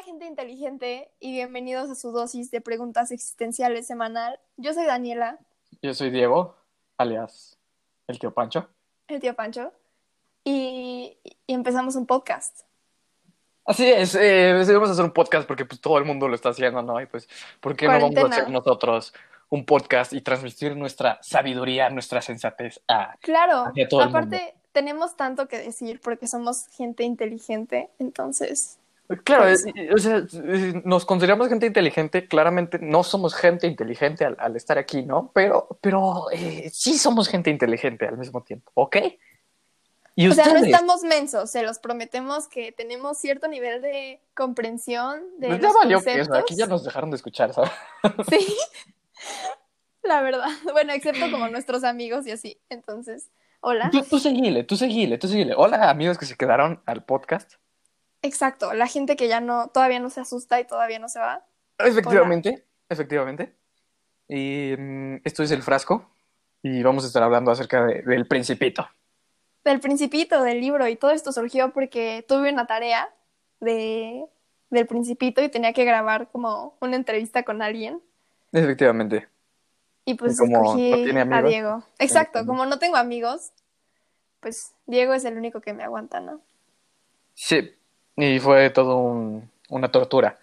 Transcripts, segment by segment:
Hola gente inteligente y bienvenidos a su dosis de preguntas existenciales semanal. Yo soy Daniela, Yo soy Diego, alias el tío Pancho. el tío Pancho, y, y empezamos un podcast. Así es, eh, decidimos hacer un podcast porque pues todo el mundo lo está haciendo, ¿no? Y pues, ¿por qué no vamos a Cuarentena. hacer nosotros un podcast y transmitir nuestra sabiduría, nuestra sensatez a... Claro, Hacia todo el aparte tenemos tanto que decir porque somos gente inteligente, entonces, Claro, Pues- o sea, nos consideramos gente inteligente, claramente no somos gente inteligente al, al estar aquí, ¿no? Pero, pero eh, sí somos gente inteligente al mismo tiempo, ¿ok? Y o sea, no estamos mensos, se los prometemos que tenemos cierto nivel de comprensión de pues los ya valió que eso, aquí ya nos dejaron de escuchar, ¿sabes? Sí, la verdad. Bueno, excepto como nuestros amigos y así. Entonces, hola. Tú, tú seguile, tú seguile, tú seguile. Hola, amigos que se quedaron al podcast. Exacto, la gente que ya no, todavía no se asusta y todavía no se va. Efectivamente, efectivamente. Y mm, esto es el frasco y vamos a estar hablando acerca de- del principito. Del principito, del libro, y todo esto surgió porque tuve una tarea de, del principito y tenía que grabar como una entrevista con alguien. Efectivamente. Y pues Y como escogí no tiene a amigos, Diego. Exacto, como no tengo amigos, pues Diego es el único que me aguanta, ¿no? Sí, y fue todo un- una tortura.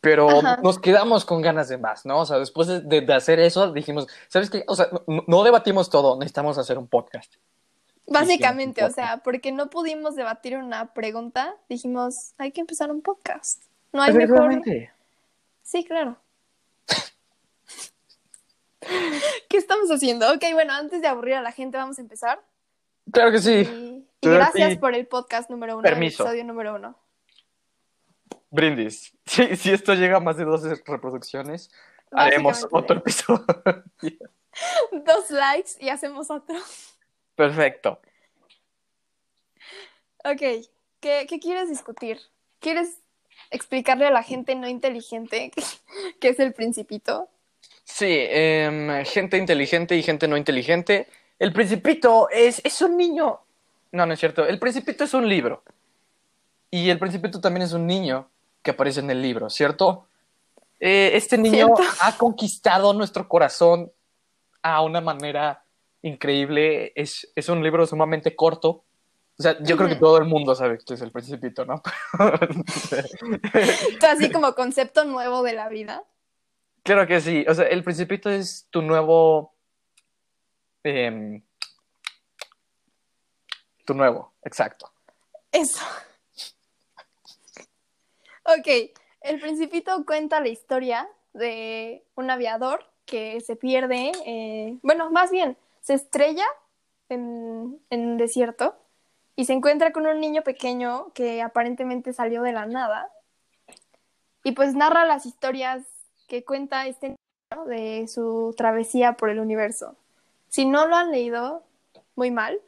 Pero Ajá. nos quedamos con ganas de más, ¿no? O sea, después de, hacer eso, dijimos, ¿sabes qué? O sea, no, no debatimos todo, necesitamos hacer un podcast. Básicamente, o sea, porque no pudimos debatir una pregunta, dijimos, hay que empezar un podcast. No hay mejor. Sí, claro. ¿Qué estamos haciendo? Ok, bueno, antes de aburrir a la gente, vamos a empezar. Claro que sí. Y, gracias por el podcast número uno, permiso. el episodio número uno. Brindis. Si esto llega a más de 12 reproducciones, haremos otro episodio. Dos likes y hacemos otro. Perfecto. Ok, ¿qué, qué quieres discutir? ¿Quieres explicarle a la gente no inteligente qué, qué es el principito? Sí, em, gente inteligente y gente no inteligente. El Principito es, es un niño. No, no es cierto. El Principito es un libro. Y el Principito también es un niño que aparece en el libro, ¿cierto? Eh, este niño Cierto. ha conquistado nuestro corazón a una manera increíble. Es, es un libro sumamente corto. O sea, yo creo que todo el mundo sabe que es el Principito, ¿no? Así como concepto nuevo de la vida. Claro que sí. O sea, el Principito es tu nuevo. em, tu nuevo, exacto. Eso. Ok, el principito cuenta la historia de un aviador que se pierde, eh, bueno, más bien, se estrella en, en un desierto y se encuentra con un niño pequeño que aparentemente salió de la nada. Y pues narra las historias que cuenta este niño de su travesía por el universo. Si no lo han leído, muy mal,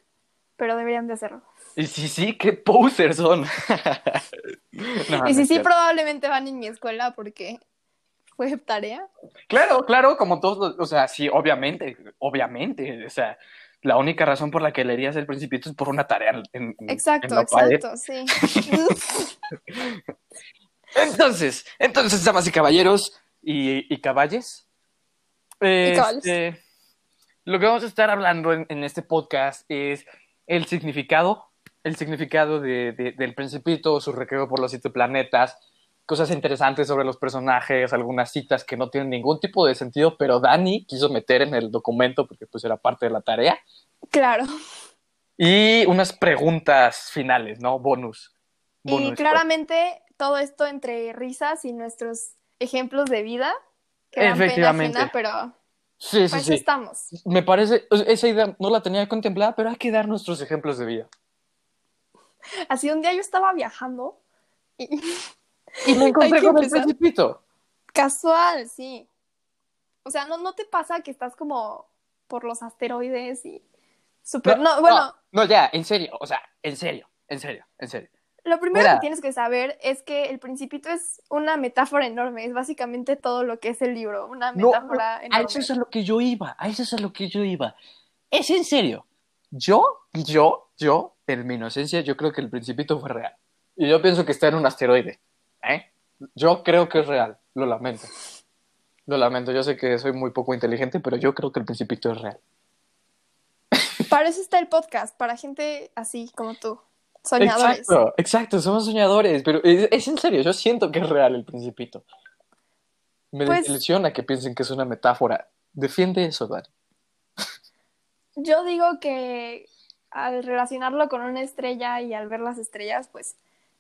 pero deberían de hacerlo. Y sí, sí, qué posers son. No, y sí, sí, cierto. probablemente van en mi escuela porque fue tarea. Claro, claro, como todos, los- o sea, sí, obviamente, obviamente, o sea, la única razón por la que leerías el Principito es por una tarea en, en- en Exacto, exacto, sí. Entonces, entonces, damas y caballeros y, y caballes, Y caballos. este, lo que vamos a estar hablando en, en este podcast es el significado, el significado de- de- del Principito, su recorrido por los siete planetas, cosas interesantes sobre los personajes, algunas citas que no tienen ningún tipo de sentido, pero Dani quiso meter en el documento porque pues era parte de la tarea, claro. y unas preguntas finales, ¿no? Bonus. Y Bonus, claramente todo esto entre risas y nuestros ejemplos de vida que pena Efectivamente. ajena, pero Sí, sí, pues sí. estamos. Me parece, esa idea no la tenía contemplada, pero hay que dar nuestros ejemplos de vida. Así un día yo estaba viajando y Y me encontré con el principito. casual, sí. O sea, ¿no, no te pasa que estás como por los asteroides y súper... No, bueno, no, no, ya, en serio, o sea, en serio, en serio, en serio. Lo primero Mira. que tienes que saber es que el principito es una metáfora enorme, es básicamente todo lo que es el libro, una metáfora no, a enorme. eso es a lo que yo iba, a eso es a lo que yo iba. Es en serio. Yo, yo, yo, en mi inocencia, yo creo que el principito fue real. Y yo pienso que está en un asteroide. ¿Eh? Yo creo que es real, lo lamento. Lo lamento, yo sé que soy muy poco inteligente, pero yo creo que el principito es real. Para eso está el podcast, para gente así como tú, soñadores. Exacto, exacto, somos soñadores, pero es, es en serio, yo siento que es real el principito. Me Pues- que piensen que es una metáfora. Defiende eso, Dani. Yo digo que al relacionarlo con una estrella y al ver las estrellas, pues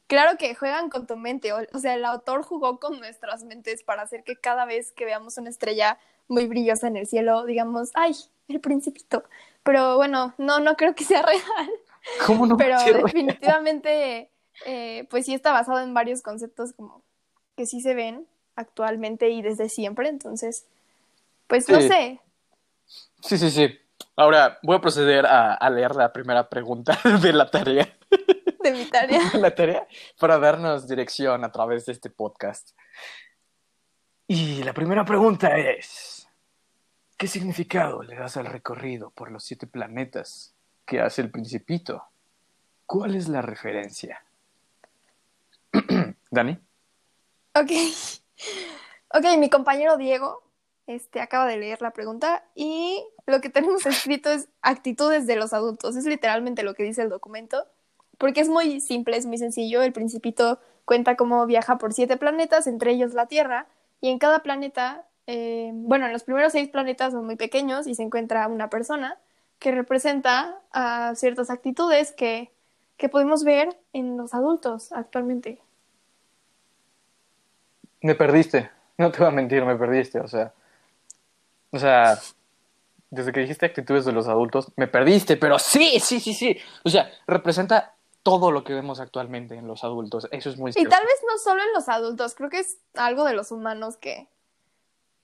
claro que juegan con tu mente. O, o sea, el autor jugó con nuestras mentes para hacer que cada vez que veamos una estrella muy brillosa en el cielo, digamos, ay, el principito. Pero bueno, no, no creo que sea real. ¿Cómo no? Pero definitivamente, eh, pues sí está basado en varios conceptos como que sí se ven actualmente y desde siempre. Entonces, pues no sé. Sí, sí, sí. Ahora voy a proceder a, a leer la primera pregunta de la tarea. De mi tarea. de la tarea para darnos dirección a través de este podcast. Y la primera pregunta es, ¿qué significado le das al recorrido por los siete planetas que hace el principito? ¿Cuál es la referencia? Dani. Ok. Ok, mi compañero Diego este, acaba de leer la pregunta y lo que tenemos escrito es actitudes de los adultos. Es literalmente lo que dice el documento, porque es muy simple, es muy sencillo. El principito cuenta cómo viaja por siete planetas, entre ellos la Tierra, y en cada planeta, eh, bueno, en los primeros seis planetas son muy pequeños y se encuentra una persona que representa a ciertas actitudes que, que podemos ver en los adultos actualmente. Me perdiste, no te voy a mentir, me perdiste, o sea, o sea, desde que dijiste actitudes de los adultos, me perdiste, pero sí, sí, sí, sí, o sea, representa todo lo que vemos actualmente en los adultos, eso es muy Y cierto. tal vez no solo en los adultos, creo que es algo de los humanos que,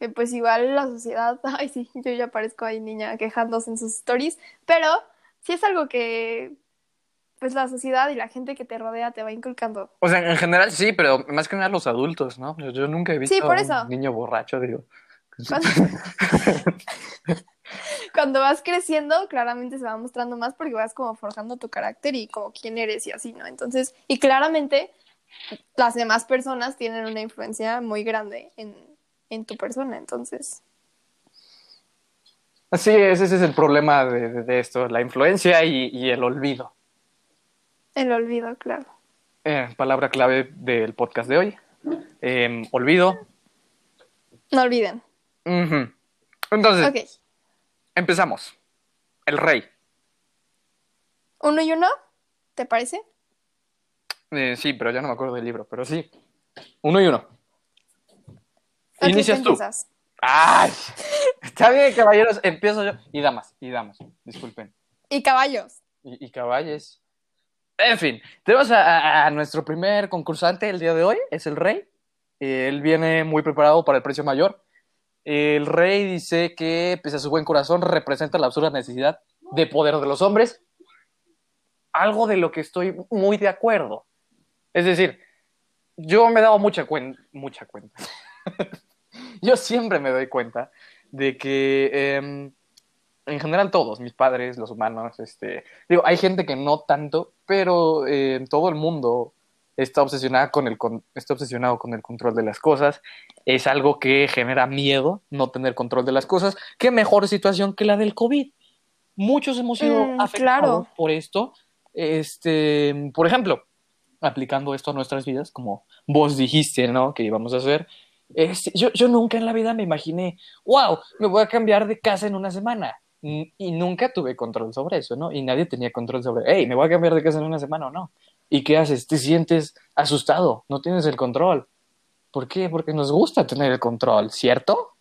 que pues igual la sociedad, ay sí, yo ya parezco ahí niña quejándose en sus stories, pero sí es algo que pues la sociedad y la gente que te rodea te va inculcando. O sea, en general sí, pero más que nada los adultos, ¿no? Yo, nunca he visto Sí, por a eso. un niño borracho, digo. Cuando, cuando vas creciendo, claramente se va mostrando más porque vas como forjando tu carácter y como quién eres y así, ¿no? Entonces, y claramente las demás personas tienen una influencia muy grande en, en tu persona, entonces... Así es, ese es el problema de, de- de esto, la influencia y, y el olvido. El olvido, claro. Eh, palabra clave del podcast de hoy. Eh, olvido. No olviden. Ujú. Entonces, empezamos. El rey. ¿Uno y uno? ¿Te parece? Eh, sí, pero ya no me acuerdo del libro, pero sí. Uno y uno. Inicias tú. empiezas. ¡Ay! Está bien, caballeros. Empiezo yo. Y damas, y damas. Disculpen. Y caballos. Y, y caballes. En fin, tenemos a, a- a nuestro primer concursante el día de hoy. Es el rey. Eh, Él viene muy preparado para el precio mayor. El rey dice que, pese a su buen corazón, representa la absurda necesidad de poder de los hombres. Algo de lo que estoy muy de acuerdo. Es decir, yo me he dado mucha, cuen- mucha cuenta. yo siempre me doy cuenta de que em, en general todos, mis padres, los humanos, este, digo, hay gente que no tanto, pero eh, todo el mundo está obsesionada con el con- está obsesionado con el control de las cosas. Es algo que genera miedo no tener control de las cosas. ¿Qué mejor situación que la del COVID? Muchos hemos sido Mm, afectados claro. por esto. Este, por ejemplo, aplicando esto a nuestras vidas, como vos dijiste, ¿no? Que íbamos a hacer. Este, yo, yo nunca en la vida me imaginé, wow, me voy a cambiar de casa en una semana. Y nunca tuve control sobre eso, ¿no? Y nadie tenía control sobre, hey, me voy a cambiar de casa en una semana o no. ¿Y qué haces? Te sientes asustado, no tienes el control. ¿Por qué? Porque nos gusta tener el control, ¿cierto?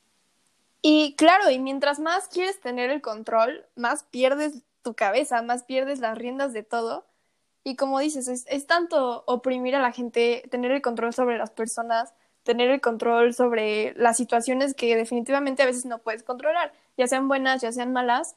Y claro, y mientras más quieres tener el control, más pierdes tu cabeza, más pierdes las riendas de todo. Y como dices, es, tanto oprimir a la gente, tener el control sobre las personas, tener el control sobre las situaciones que definitivamente a veces no puedes controlar, ya sean buenas, ya sean malas.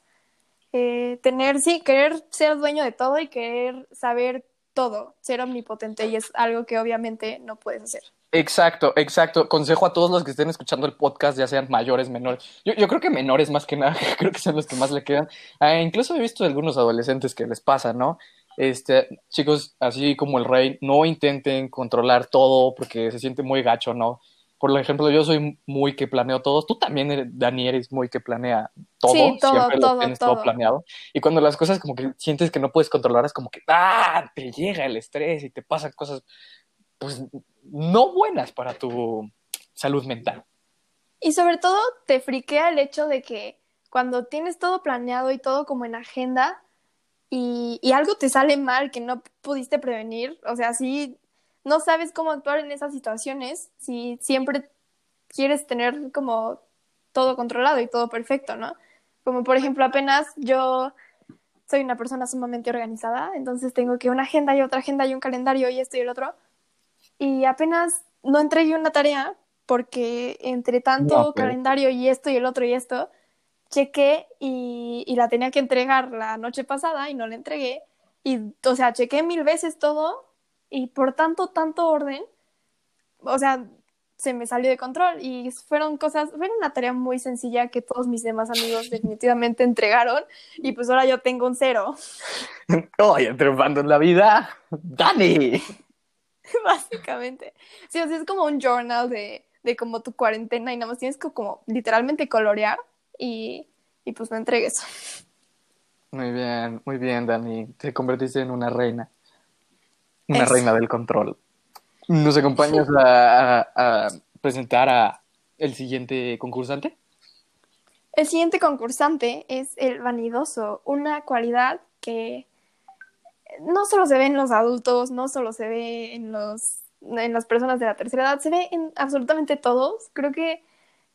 Eh, tener, sí, querer ser dueño de todo y querer saber todo, ser omnipotente, y es algo que obviamente no puedes hacer. Exacto, exacto. Consejo a todos los que estén escuchando el podcast, ya sean mayores, menores. Yo, yo creo que menores más que nada, creo que son los que más le quedan. Ah, incluso he visto algunos adolescentes que les pasa, ¿no? Este, chicos, así como el rey, no intenten controlar todo porque se siente muy gacho, ¿no? Por ejemplo, yo soy muy que planeo todo. Tú también, eres, Dani, eres muy que planea todo. Sí, todo, Siempre todo, lo tienes todo. todo planeado. Y cuando las cosas como que sientes que no puedes controlar, es como que, ¡ah! Te llega el estrés y te pasan cosas, pues, no buenas para tu salud mental. Y sobre todo te friquea el hecho de que cuando tienes todo planeado y todo como en agenda y, y algo te sale mal que no pudiste prevenir, o sea, si no sabes cómo actuar en esas situaciones, si siempre quieres tener como todo controlado y todo perfecto, ¿no? Como por ejemplo, apenas yo soy una persona sumamente organizada, entonces tengo que una agenda y otra agenda y un calendario y esto y el otro. Y apenas no entregué una tarea porque entre tanto No, pero- calendario y esto y el otro y esto, chequé y, y la tenía que entregar la noche pasada y no la entregué. Y, o sea, chequé mil veces todo y por tanto, tanto orden, o sea, se me salió de control y fueron cosas, fue una tarea muy sencilla que todos mis demás amigos definitivamente entregaron y pues ahora yo tengo un cero, Oye, triunfando en la vida, Dani. básicamente. Sí, o sea, es como un journal de, de como tu cuarentena y nada más tienes que como literalmente colorear y, y pues no entregues. Muy bien, muy bien, Dani. Te convertiste en una reina. Una reina del control. ¿Nos acompañas a, a- a presentar a el siguiente concursante? El siguiente concursante es el vanidoso, una cualidad que no solo se ve en los adultos, no solo se ve en los en las personas de la tercera edad, se ve en absolutamente todos. Creo que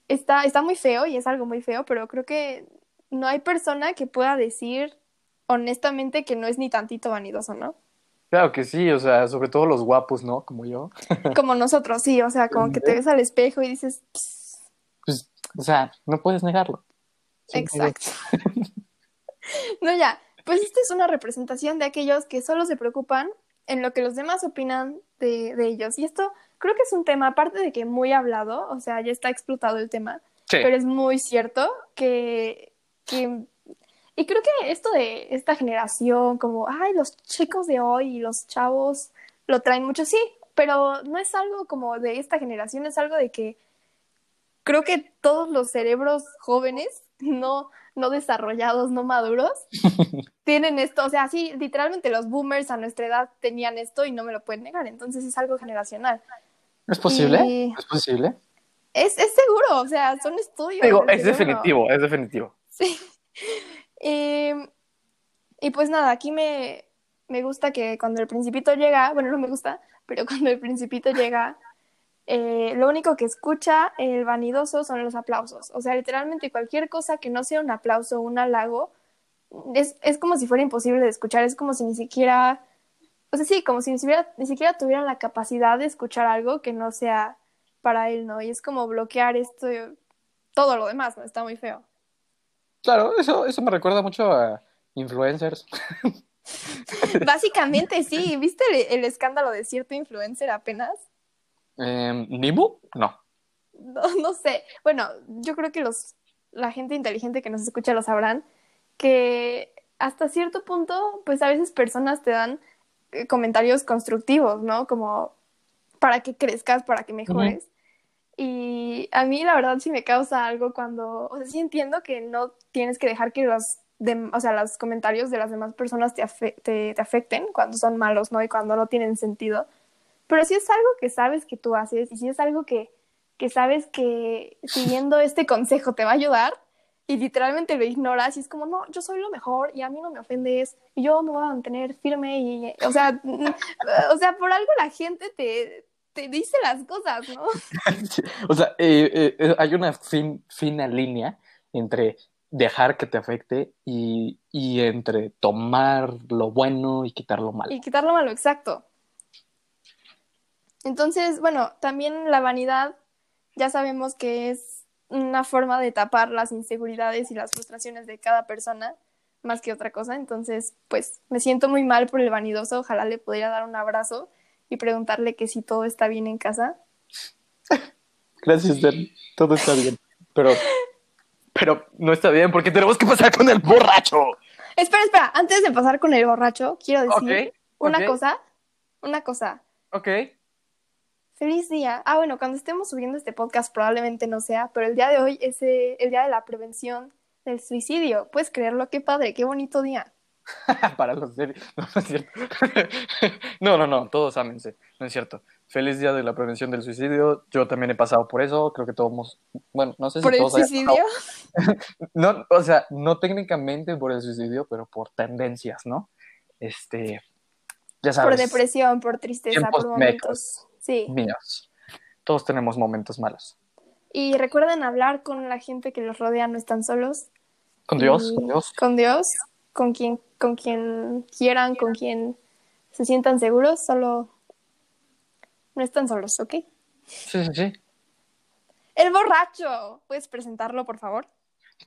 está, está muy feo y es algo muy feo, pero creo que no hay persona que pueda decir honestamente que no es ni tantito vanidoso, ¿no? Claro que sí, o sea, sobre todo los guapos, ¿no? Como yo. Como nosotros, sí, o sea, como que te ves al espejo y dices, "Pss, Pues, o sea, no puedes negarlo. Sí, Exacto. no, ya, pues esta es una representación de aquellos que solo se preocupan en lo que los demás opinan de, de ellos. Y esto creo que es un tema, aparte de que muy hablado, o sea, ya está explotado el tema, Sí. pero es muy cierto que, que... Y creo que esto de esta generación, como, ay, los chicos de hoy y los chavos lo traen mucho, sí, pero no es algo como de esta generación, es algo de que creo que todos los cerebros jóvenes, no, no desarrollados, no maduros, tienen esto. O sea, sí, literalmente los boomers a nuestra edad tenían esto y no me lo pueden negar. Entonces es algo generacional. ¿Es posible? Y- ¿Es posible? Es, es seguro, o sea, son estudios. Digo, es definitivo, es definitivo. Sí. Y, y pues nada, aquí me, me gusta que cuando el principito llega, bueno, no me gusta, pero cuando el principito llega, eh, lo único que escucha el vanidoso son los aplausos. O sea, literalmente cualquier cosa que no sea un aplauso un halago, es, es como si fuera imposible de escuchar, es como si ni siquiera, o sea, sí, como si ni siquiera, ni siquiera tuvieran la capacidad de escuchar algo que no sea para él, ¿no? Y es como bloquear esto, todo lo demás, ¿no? Está muy feo. Claro, eso, eso me recuerda mucho a influencers. Básicamente sí, ¿viste el, el escándalo de cierto influencer apenas? Eh, ¿Nibu? No. No, no sé. Bueno, yo creo que los, la gente inteligente que nos escucha lo sabrán, que hasta cierto punto, pues a veces personas te dan eh, comentarios constructivos, ¿no? Como para que crezcas, para que mejores. Y a mí la verdad sí me causa algo cuando, o sea, sí entiendo que no tienes que dejar que los, dem- o sea, los comentarios de las demás personas te, afe- te, te afecten cuando son malos, ¿no? Y cuando no tienen sentido. Pero si es algo que sabes que tú haces y si es algo que, que sabes que siguiendo este consejo te va a ayudar y literalmente lo ignoras y es como, no, yo soy lo mejor y a mí no me ofendes y yo me voy a mantener firme y, o sea, o sea, por algo la gente te, te dice las cosas, ¿no? O sea, eh, eh, eh, hay una fin- fina línea entre dejar que te afecte y, y entre tomar lo bueno y quitar lo malo. Y quitar lo malo, exacto. Entonces, bueno, también la vanidad ya sabemos que es una forma de tapar las inseguridades y las frustraciones de cada persona más que otra cosa. Entonces, pues me siento muy mal por el vanidoso. Ojalá le pudiera dar un abrazo y preguntarle que si todo está bien en casa. Gracias, Dan. Todo está bien. Pero, pero no está bien porque tenemos que pasar con el borracho. Espera, espera, antes de pasar con el borracho, quiero decir una cosa, una cosa. Ok. Feliz día. Ah, bueno, cuando estemos subiendo este podcast probablemente no sea, pero el día de hoy es eh, el día de la prevención del suicidio. ¿Puedes creerlo? Qué padre, qué bonito día. Para los serios. No, no es cierto. No, no, no, todos ámense. No es cierto. Feliz día de la prevención del suicidio. Yo también he pasado por eso. Creo que todos, hemos- bueno, no sé si ¿Por el todos hayan suicidio? No, o sea, no técnicamente por el suicidio, pero por tendencias, ¿no? Este, ya Por sabes, depresión, por tristeza, por momentos. Sí. míos. Todos tenemos momentos malos. Y recuerden hablar con la gente que los rodea, no están solos. Con Dios, Y con Dios. Con Dios, con quien, con quien quieran, con quien se sientan seguros, solo no están solos, ¿ok? Sí, sí, sí. El borracho. ¿Puedes presentarlo, por favor?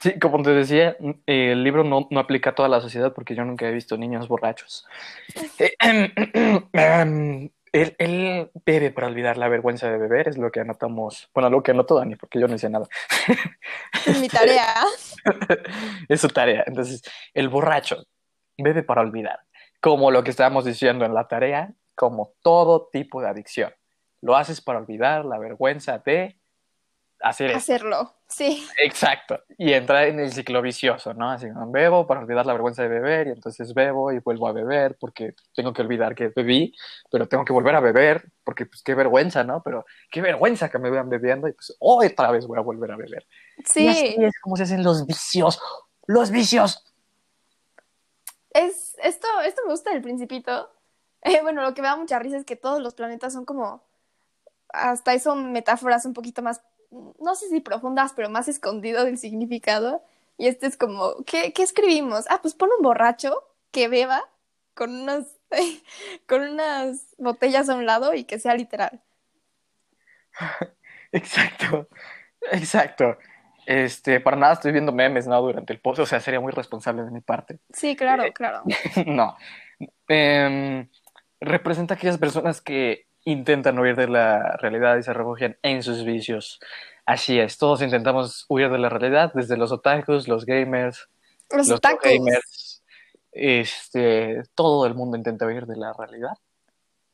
Sí, como te decía, eh, el libro no, no aplica a toda la sociedad porque yo nunca he visto niños borrachos. Eh, em, él, él bebe para olvidar la vergüenza de beber, es lo que anotamos. Bueno, lo que anotó Dani, porque yo no hice nada. Es mi tarea. es su tarea. Entonces, el borracho bebe para olvidar. Como lo que estábamos diciendo en la tarea, como todo tipo de adicción. Lo haces para olvidar la vergüenza de hacer. Hacerlo. Sí. Exacto. Y entrar en el ciclo vicioso, ¿no? Así, bebo para olvidar la vergüenza de beber y entonces bebo y vuelvo a beber porque tengo que olvidar que bebí, pero tengo que volver a beber porque pues qué vergüenza, ¿no? Pero qué vergüenza que me vean bebiendo y pues otra vez voy a volver a beber. Y así Sí. es como se hacen los vicios. Los vicios. Es, esto, esto me gusta del principito. Eh, bueno, lo que me da mucha risa es que todos los planetas son como, hasta eso metáforas un poquito más, no sé si profundas, pero más escondido del significado. Y este es como, ¿qué, qué escribimos? Ah, pues pon un borracho que beba con unas, con unas botellas a un lado y que sea literal. Exacto. Exacto. Este, para nada estoy viendo memes, ¿no? Durante el post, o sea, sería muy responsable de mi parte. Sí, claro, claro. No. Em, representa a aquellas personas que intentan huir de la realidad y se refugian en sus vicios. Así es, todos intentamos huir de la realidad, desde los otakus, los gamers, Los, los tacos. gamers. Este, todo el mundo intenta huir de la realidad.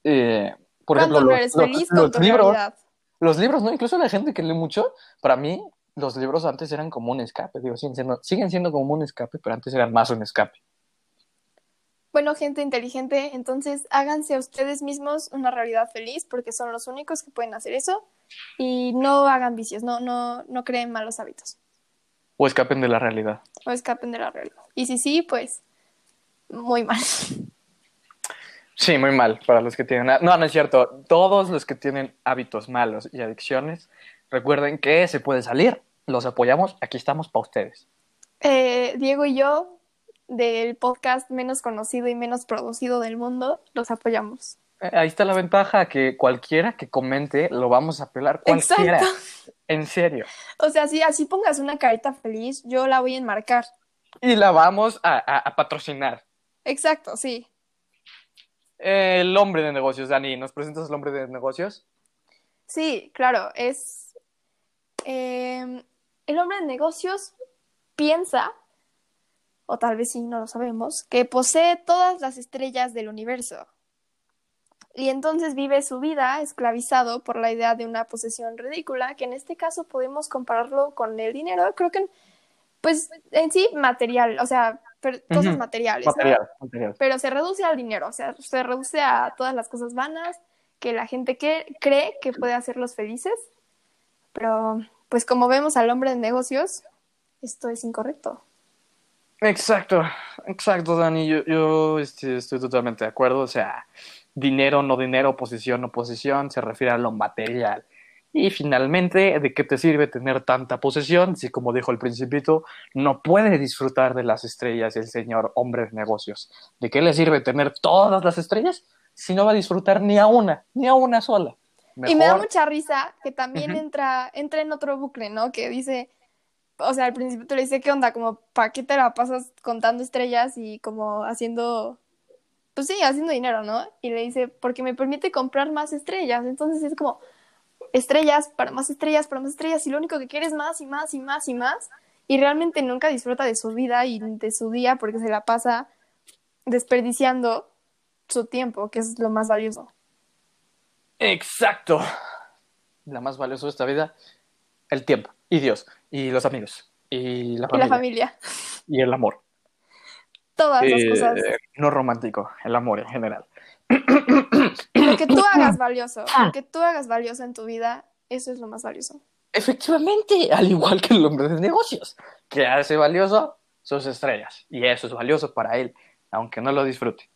Eh, por ejemplo, no los, eres los- feliz con tu libros, realidad. los libros, ¿no? Incluso la gente que lee mucho, para mí, los libros antes eran como un escape, digo, siguen siendo, siguen siendo como un escape, pero antes eran más un escape. Bueno, gente inteligente, entonces háganse a ustedes mismos una realidad feliz porque son los únicos que pueden hacer eso y no hagan vicios, no, no, no creen malos hábitos O escapen de la realidad. o escapen de la realidad. Y si sí, pues muy mal. Sí, muy mal para los que tienen... No, no es cierto. Todos los que tienen hábitos malos y adicciones, recuerden que se puede salir. Los apoyamos. Aquí estamos para ustedes. Eh, Diego y yo, del podcast menos conocido y menos producido del mundo, los apoyamos. Eh, Ahí está la ventaja, que cualquiera que comente lo vamos a apelar. Cualquiera. Exacto. En serio. O sea, si así pongas una carita feliz, yo la voy a enmarcar. Y la vamos a, a- a patrocinar. Exacto, sí. El hombre de negocios, Dani. ¿Nos presentas el hombre de negocios? Sí, claro, es... eh, el hombre de negocios piensa, o tal vez sí, no lo sabemos, que posee todas las estrellas del universo. Y entonces vive su vida esclavizado por la idea de una posesión ridícula, que en este caso podemos compararlo con el dinero. Creo que, pues, en sí, material, o sea, per- cosas materiales. material. pero se reduce al dinero, o sea, se reduce a todas las cosas vanas que la gente que cree que puede hacerlos felices, pero pues como vemos al hombre de negocios, esto es incorrecto. Exacto, exacto, Dani. Yo, este, estoy totalmente de acuerdo. O sea, dinero, no dinero, posición, no posición, se refiere a lo material. Y finalmente, ¿de qué te sirve tener tanta posesión si, como dijo el principito, no puede disfrutar de las estrellas el señor hombre de negocios? ¿De qué le sirve tener todas las estrellas si no va a disfrutar ni a una, ni a una sola? Y me da mucha risa que también entra, entra en otro bucle, ¿no? Que dice, o sea, al principio te le dice, ¿qué onda? Como, ¿para qué te la pasas contando estrellas y como haciendo, pues sí, haciendo dinero, ¿no? Y le dice, porque me permite comprar más estrellas. Entonces es como, estrellas, para más estrellas, para más estrellas, y lo único que quieres es más y más y más y más. y realmente nunca disfruta de su vida y de su día porque se la pasa desperdiciando su tiempo, que es lo más valioso. Exacto. La más valiosa de esta vida, el tiempo, y Dios, y los amigos, y la Y familia, la familia. y el amor. Todas las Eh, cosas. no romántico, el amor en general. Lo que tú hagas valioso, lo que tú hagas valioso en tu vida, eso es lo más valioso. Efectivamente, al igual que el hombre de negocios, que hace valioso sus estrellas, y eso es valioso para él, aunque no lo disfrute.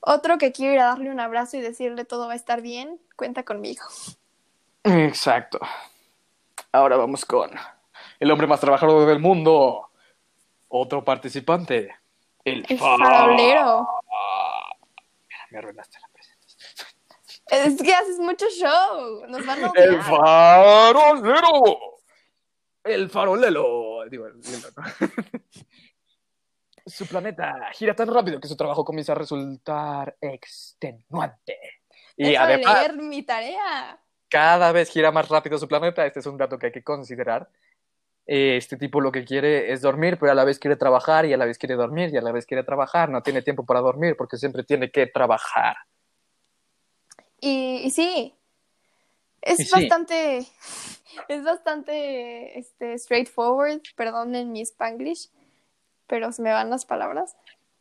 Otro que quiere ir a darle un abrazo y decirle todo va a estar bien, cuenta conmigo. Exacto. Ahora vamos con el hombre más trabajador del mundo. Otro participante. El, El fa- farolero. Me arruinaste la presentación. Es que haces mucho show. Nos van a El farolero. El farolero. Digo, el- el- Su planeta gira tan rápido que su trabajo comienza a resultar extenuante. Y de además, leer mi tarea. cada vez gira más rápido su planeta. Este es un dato que hay que considerar. Este tipo lo que quiere es dormir, pero a la vez quiere trabajar y a la vez quiere dormir y a la vez quiere trabajar. No tiene tiempo para dormir porque siempre tiene que trabajar. Y, y sí, es Y sí. bastante, es bastante este, straightforward, perdonen mi spanglish, pero se me van las palabras,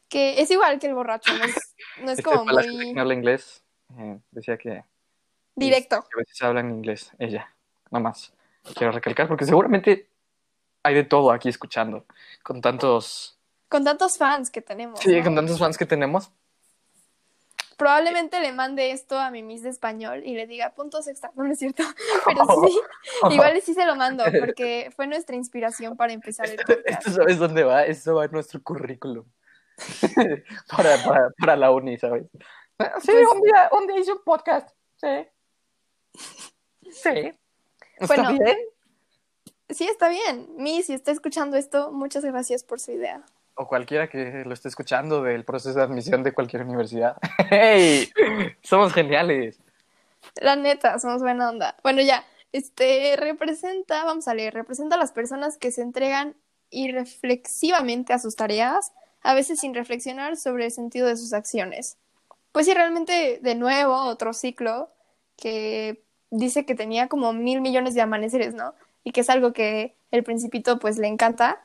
que es igual que el borracho, no es, no es Este como muy que habla inglés eh, decía que, directo. que a veces habla en inglés ella. No más. Quiero recalcar porque seguramente hay de todo aquí escuchando. Con tantos, Con tantos fans que tenemos, sí, ¿no? con tantos fans que tenemos. Probablemente le mande esto a mi Miss de español y le diga puntos extra. No, no es cierto. Pero sí, igual sí se lo mando porque fue nuestra inspiración para empezar el podcast. Esto sabes dónde va, esto va en nuestro currículum. para, para, para la uni, ¿sabes? Sí, Pues- un, día, un día hice un podcast. Sí. Sí. ¿Está Bueno. bien? Sí, está bien. Miss, si está escuchando esto, muchas gracias por su idea. O cualquiera que lo esté escuchando del proceso de admisión de cualquier universidad. ¡Hey! Somos geniales. La neta, somos buena onda. Bueno, ya, este representa, vamos a leer, representa a las personas que se entregan irreflexivamente a sus tareas, a veces sin reflexionar sobre el sentido de sus acciones. Pues sí, realmente, de nuevo, otro ciclo que dice que tenía como mil millones de amaneceres, ¿no? Y que es algo que el principito pues le encanta,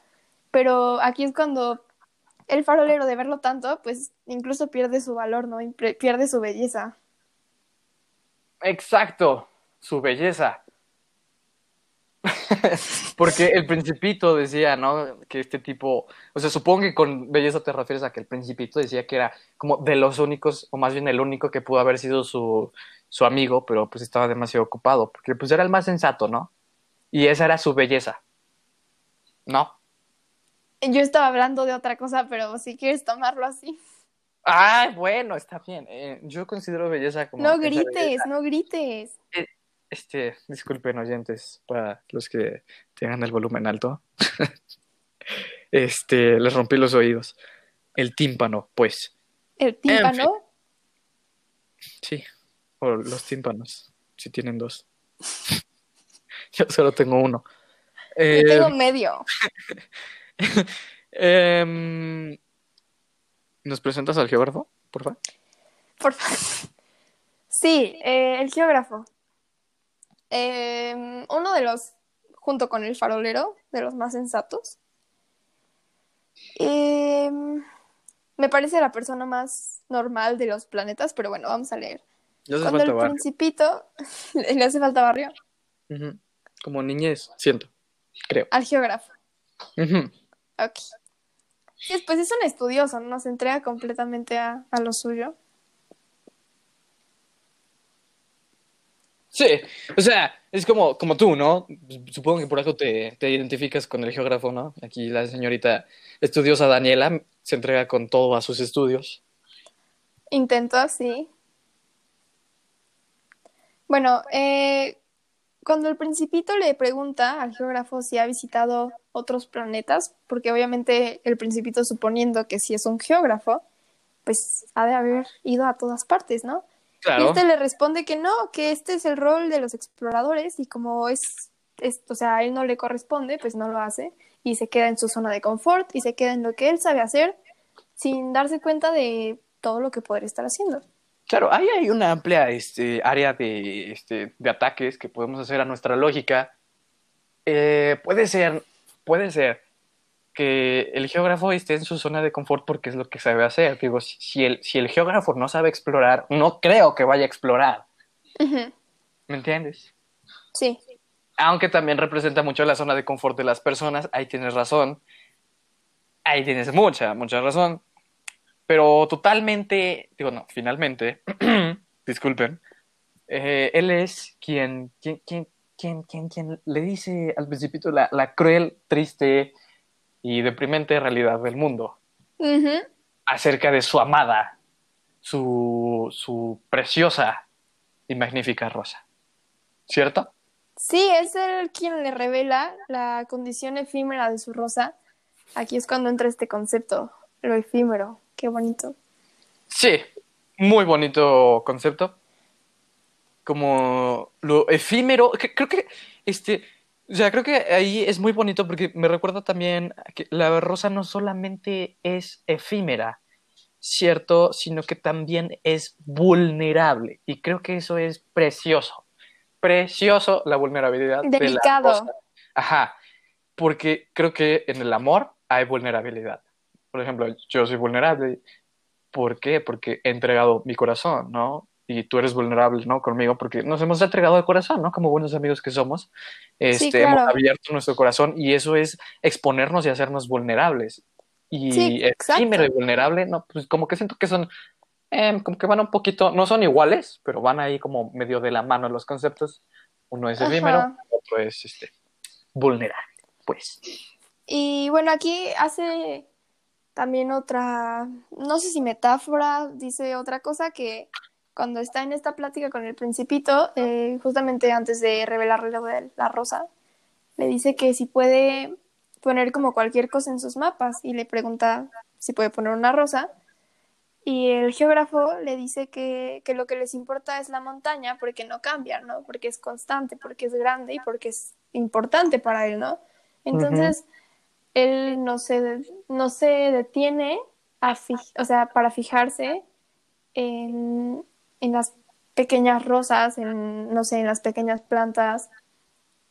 pero aquí es cuando el farolero de verlo tanto, pues incluso pierde su valor, ¿no? Pierde su belleza. Exacto, su belleza. Porque el principito decía, ¿no? Que este tipo, o sea, supongo que con belleza te refieres a que el principito decía que era como de los únicos, o más bien el único que pudo haber sido su, su amigo, pero pues estaba demasiado ocupado, porque pues era el más sensato, ¿no? Y esa era su belleza. ¿No? Yo estaba hablando de otra cosa, pero si quieres tomarlo así. Ah, bueno, está bien. Eh, yo considero belleza como... No grites, no grites. Este, disculpen oyentes, para los que tengan el volumen alto. este, les rompí los oídos. El tímpano, pues. El tímpano. Sí. O los tímpanos, si tienen dos. Yo solo tengo uno. Yo Eh, tengo medio. em, ¿Nos presentas al geógrafo, por favor? Por favor. Sí, eh, el geógrafo. Eh, uno de los, junto con el farolero, de los más sensatos. Eh, me parece la persona más normal de los planetas, pero bueno, vamos a leer. Hace Cuando falta el barrio. principito le hace falta barrio. Como niñez, siento. Creo. al geógrafo. Ok. Sí, pues es un estudioso, no se entrega completamente a, a lo suyo. Sí, o sea, es como, como tú, ¿no? Supongo que por eso te, te identificas con el geógrafo, ¿no? Aquí la señorita estudiosa Daniela se entrega con todo a sus estudios. Intento así. Bueno, eh, cuando el principito le pregunta al geógrafo si ha visitado otros planetas, porque obviamente el principito suponiendo que si es un geógrafo, pues ha de haber ido a todas partes, ¿no? Y este le responde que no, que este es el rol de los exploradores y como es o sea, a él no le corresponde, pues no lo hace y se queda en su zona de confort y se queda en lo que él sabe hacer sin darse cuenta de todo lo que podría estar haciendo. Claro, ahí hay una amplia este, área de, este, de ataques que podemos hacer a nuestra lógica. Eh, puede ser, puede ser que el geógrafo esté en su zona de confort porque es lo que sabe hacer. Digo, si, el, si el geógrafo no sabe explorar, no creo que vaya a explorar. ¿Me entiendes? Sí. Aunque también representa mucho la zona de confort de las personas, ahí tienes razón. Ahí tienes mucha, mucha razón. Pero totalmente, digo, no, finalmente, disculpen, eh, él es quien, quien, quien, quien, quien, quien le dice al principito la, la cruel, triste, y deprimente realidad del mundo acerca de su amada, su, su preciosa y magnífica rosa. ¿Cierto? Sí, es él quien le revela la condición efímera de su rosa. Aquí es cuando entra este concepto, lo efímero. Qué bonito. Sí, muy bonito concepto. Como lo efímero, creo que este o sea, creo que ahí es muy bonito porque me recuerda también que la rosa no solamente es efímera, ¿cierto? Sino que también es vulnerable. Y creo que eso es precioso. Precioso la vulnerabilidad Delicado. de la rosa. Ajá. Porque creo que en el amor hay vulnerabilidad. Por ejemplo, yo soy vulnerable. ¿Por qué? Porque he entregado mi corazón, ¿no? y tú eres vulnerable, ¿no? Conmigo, porque nos hemos entregado de corazón, ¿no? Como buenos amigos que somos, este, hemos abierto nuestro corazón y eso es exponernos y hacernos vulnerables. Y sí, efímero y vulnerable, no, pues como que siento que son, em, como que van un poquito, no son iguales, pero van ahí como medio de la mano los conceptos. Uno es efímero, otro es este, vulnerable, pues. Y bueno, aquí hace también otra, no sé si metáfora, dice otra cosa que cuando está en esta plática con el principito, eh, justamente antes de revelarle la rosa, le dice que si puede poner como cualquier cosa en sus mapas y le pregunta si puede poner una rosa. Y el geógrafo le dice que, que lo que les importa es la montaña porque no cambia, ¿no? Porque es constante, porque es grande y porque es importante para él, ¿no? Entonces, él no se, no se detiene a o sea, para fijarse en, en las pequeñas rosas, en, no sé, en las pequeñas plantas,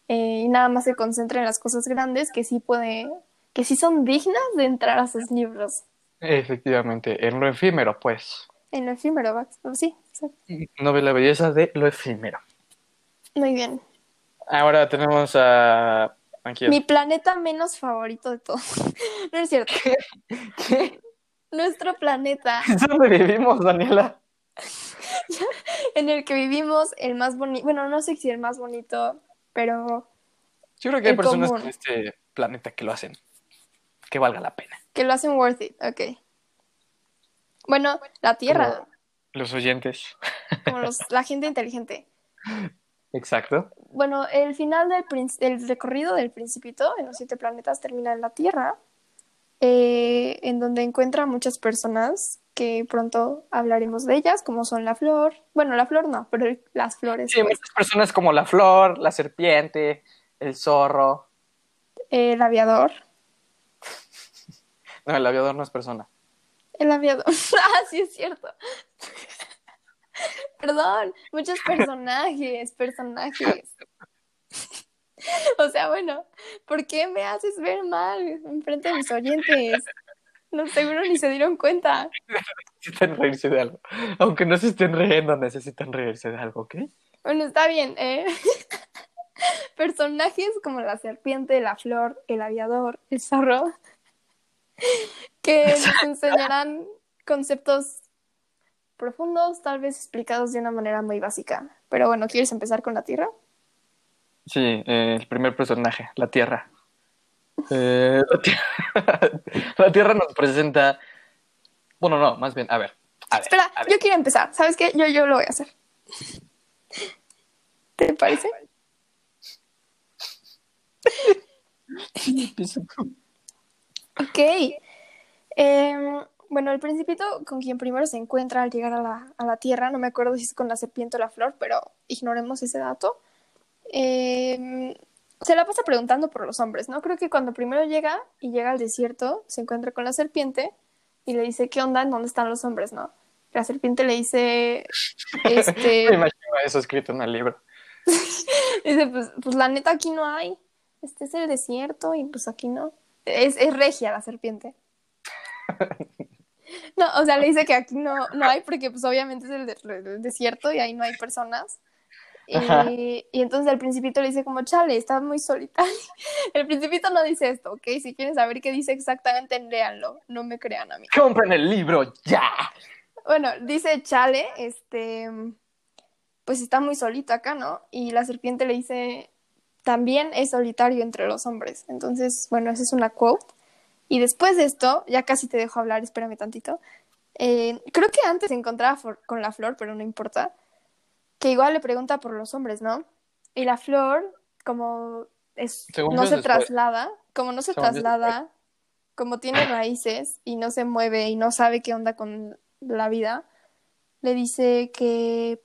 eh, y nada más se concentra en las cosas grandes que sí puede, que sí son dignas de entrar a sus libros. Efectivamente, en lo efímero, pues. En lo efímero, sí. No ve la belleza de lo efímero. Muy bien. Ahora tenemos a... Mi planeta menos favorito de todos. no es cierto. ¿Qué? Nuestro planeta. ¿Es donde vivimos, Daniela? en el que vivimos, el más bonito, bueno, no sé si el más bonito, pero... Yo creo que hay personas en este planeta que lo hacen, que valga la pena. Que lo hacen worth it, ok. Bueno, la Tierra. los oyentes. Como la gente inteligente. Exacto. Bueno, el final del el recorrido del Principito en los siete planetas termina en la Tierra, eh, en donde encuentra muchas personas que pronto hablaremos de ellas, como son la flor. Bueno, la flor no, pero las flores. Sí, pues. muchas personas como la flor, la serpiente, el zorro. El aviador. No, el aviador no es persona. El aviador. ah, sí, es cierto. Perdón, muchos personajes, personajes. o sea, bueno, ¿por qué me haces ver mal en frente de mis oyentes? No, seguro ni se dieron cuenta. necesitan reírse de algo. Aunque no se estén riendo, necesitan reírse de algo, ¿ok? Bueno, está bien. ¿eh? Personajes como la serpiente, la flor, el aviador, el zorro, que nos enseñarán conceptos profundos, tal vez explicados de una manera muy básica. Pero bueno, ¿quieres empezar con la Tierra? Sí, eh, el primer personaje, la Tierra. Eh, la, tierra, nos presenta. Bueno, no, más bien, a ver. Espera, yo quiero empezar. ¿Sabes qué? Yo, yo lo voy a hacer. ¿Te parece? ok. Em, bueno, el principito con quien primero se encuentra al llegar a la, a la, Tierra, no me acuerdo si es con la serpiente o la flor, pero ignoremos ese dato. Eh, se la pasa preguntando por los hombres, ¿no? Creo que cuando primero llega y llega al desierto, se encuentra con la serpiente y le dice, ¿qué onda? ¿En dónde están los hombres, no? La serpiente le dice, este... Me imagino eso escrito en el libro. dice, pues, pues la neta aquí no hay. Este es el desierto y pues aquí no. Es, es regia la serpiente. No, o sea, le dice que aquí no, no hay porque pues obviamente es el, de- el desierto y ahí no hay personas. Y entonces el principito le dice como, chale, estás muy solitario. El principito no dice esto, ¿ok? Si quieren saber qué dice exactamente, léanlo. No me crean a mí. Compren el libro ya. Bueno, dice chale, este, pues está muy solito acá, ¿no? Y la serpiente le dice, también es solitario entre los hombres. Entonces, bueno, esa es una quote. Y después de esto, ya casi te dejo hablar, espérame tantito. Eh, creo que antes se encontraba con la flor, pero no importa. Que igual le pregunta por los hombres, ¿no? Y la flor, como es, Según no se después. traslada, como no se Según traslada, como tiene raíces y no se mueve y no sabe qué onda con la vida, le dice que,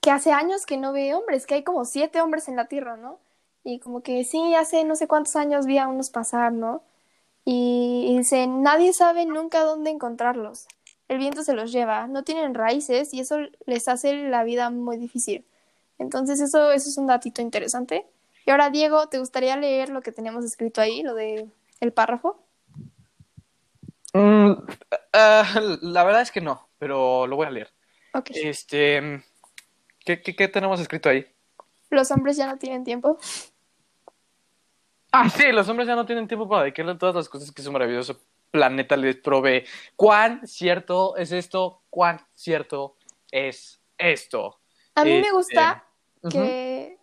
que hace años que no ve hombres, que hay como siete hombres en la tierra, ¿no? Y como que sí, hace no sé cuántos años vi a unos pasar, ¿no? Y, dice, nadie sabe nunca dónde encontrarlos. El viento se los lleva, no tienen raíces y eso les hace la vida muy difícil. Entonces eso, eso es un datito interesante. Y ahora, Diego, ¿te gustaría leer lo que teníamos escrito ahí, lo de el párrafo? Mm, ah, la verdad es que no, pero lo voy a leer. Este, ¿qué, qué, qué tenemos escrito ahí? Los hombres ya no tienen tiempo. Ah, sí, los hombres ya no tienen tiempo para dedicarle a todas las cosas que su maravilloso planeta les provee. ¿Cuán cierto es esto? ¿Cuán cierto es esto? A mí me Este, gusta que,